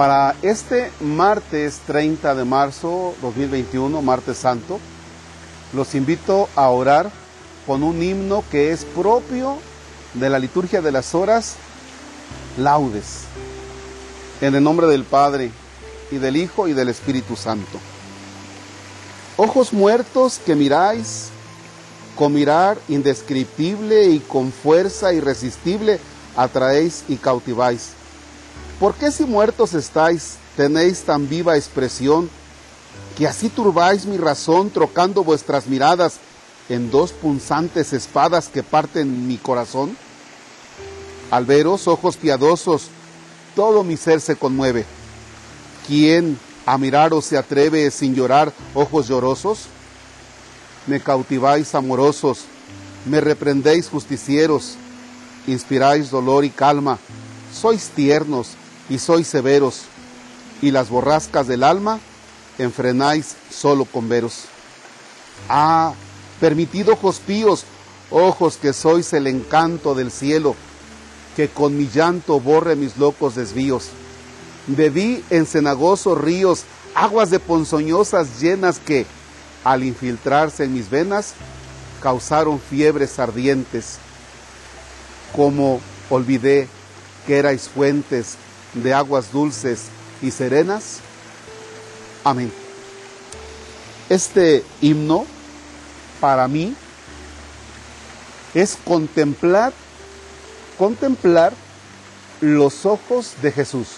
Para este martes 30 de marzo 2021, martes santo, los invito a orar con un himno que es propio de la liturgia de las horas, laudes, en el nombre del Padre y del Hijo y del Espíritu Santo. Ojos muertos que miráis, con mirar indescriptible y con fuerza irresistible, atraéis y cautiváis ¿Por qué si muertos estáis, tenéis tan viva expresión, que así turbáis mi razón, trocando vuestras miradas en dos punzantes espadas que parten mi corazón? Al veros, ojos piadosos, todo mi ser se conmueve. ¿Quién a miraros se atreve sin llorar, ojos llorosos? Me cautiváis amorosos, me reprendéis justicieros, inspiráis dolor y calma, sois tiernos, y sois severos, y las borrascas del alma enfrenáis solo con veros. Ah, permitid ojos píos, ojos que sois el encanto del cielo, que con mi llanto borre mis locos desvíos. Bebí en cenagosos ríos aguas de ponzoñosas llenas que, al infiltrarse en mis venas, causaron fiebres ardientes. Como olvidé que erais fuentes de aguas dulces y serenas. Amén. Este himno para mí es contemplar, contemplar los ojos de Jesús.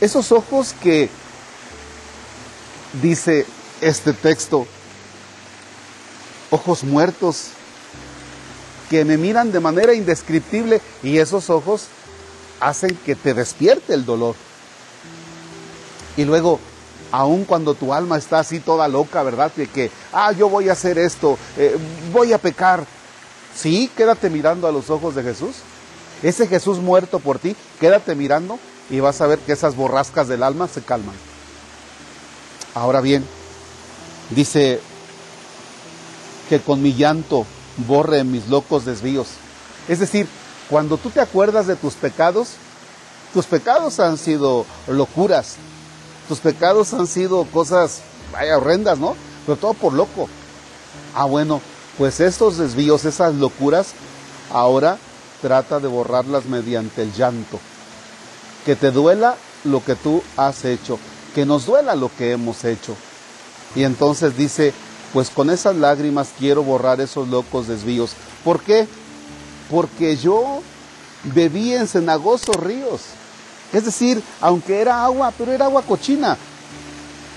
Esos ojos que dice este texto, ojos muertos que me miran de manera indescriptible y esos ojos hacen que te despierte el dolor. Y luego, aun cuando tu alma está así toda loca, ¿verdad? De que, ah, yo voy a hacer esto, eh, voy a pecar. Sí, quédate mirando a los ojos de Jesús. Ese Jesús muerto por ti, quédate mirando y vas a ver que esas borrascas del alma se calman. Ahora bien, dice que con mi llanto borre mis locos desvíos. Es decir, cuando tú te acuerdas de tus pecados, tus pecados han sido locuras, tus pecados han sido cosas vaya, horrendas, ¿no? Pero todo por loco. Ah, bueno, pues estos desvíos, esas locuras, ahora trata de borrarlas mediante el llanto. Que te duela lo que tú has hecho, que nos duela lo que hemos hecho. Y entonces dice, pues con esas lágrimas quiero borrar esos locos desvíos. ¿Por qué? Porque yo bebí en cenagosos ríos. Es decir, aunque era agua, pero era agua cochina.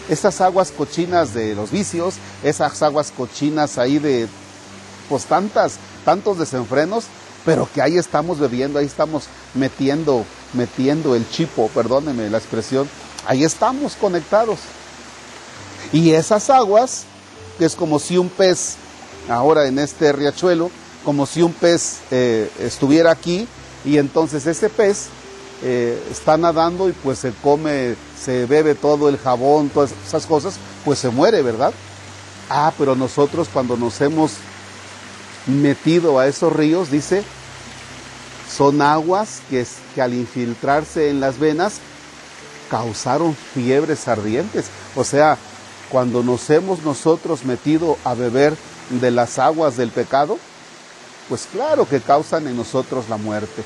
Esas aguas cochinas de los vicios, esas aguas cochinas ahí de, pues tantas, tantos desenfrenos, pero que ahí estamos bebiendo, ahí estamos metiendo, metiendo el chipo, perdóneme la expresión, ahí estamos conectados. Y esas aguas, que es como si un pez, ahora en este riachuelo, como si un pez eh, estuviera aquí y entonces ese pez eh, está nadando y pues se come, se bebe todo el jabón, todas esas cosas, pues se muere, ¿verdad? Ah, pero nosotros cuando nos hemos metido a esos ríos, dice, son aguas que, que al infiltrarse en las venas causaron fiebres ardientes. O sea, cuando nos hemos nosotros metido a beber de las aguas del pecado, pues claro que causan en nosotros la muerte.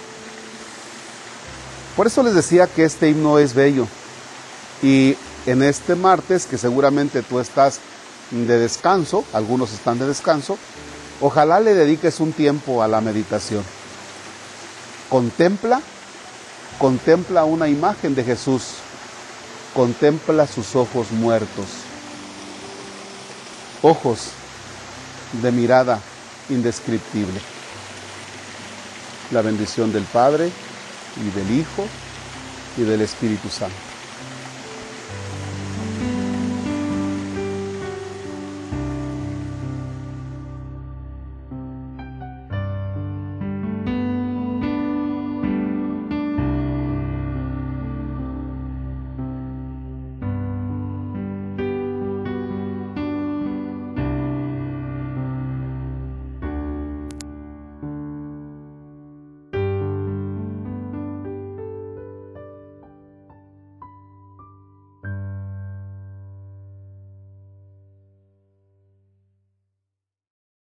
Por eso les decía que este himno es bello. Y en este martes, que seguramente tú estás de descanso, algunos están de descanso, ojalá le dediques un tiempo a la meditación. Contempla, contempla una imagen de Jesús, contempla sus ojos muertos, ojos de mirada indescriptible. La bendición del Padre y del Hijo y del Espíritu Santo.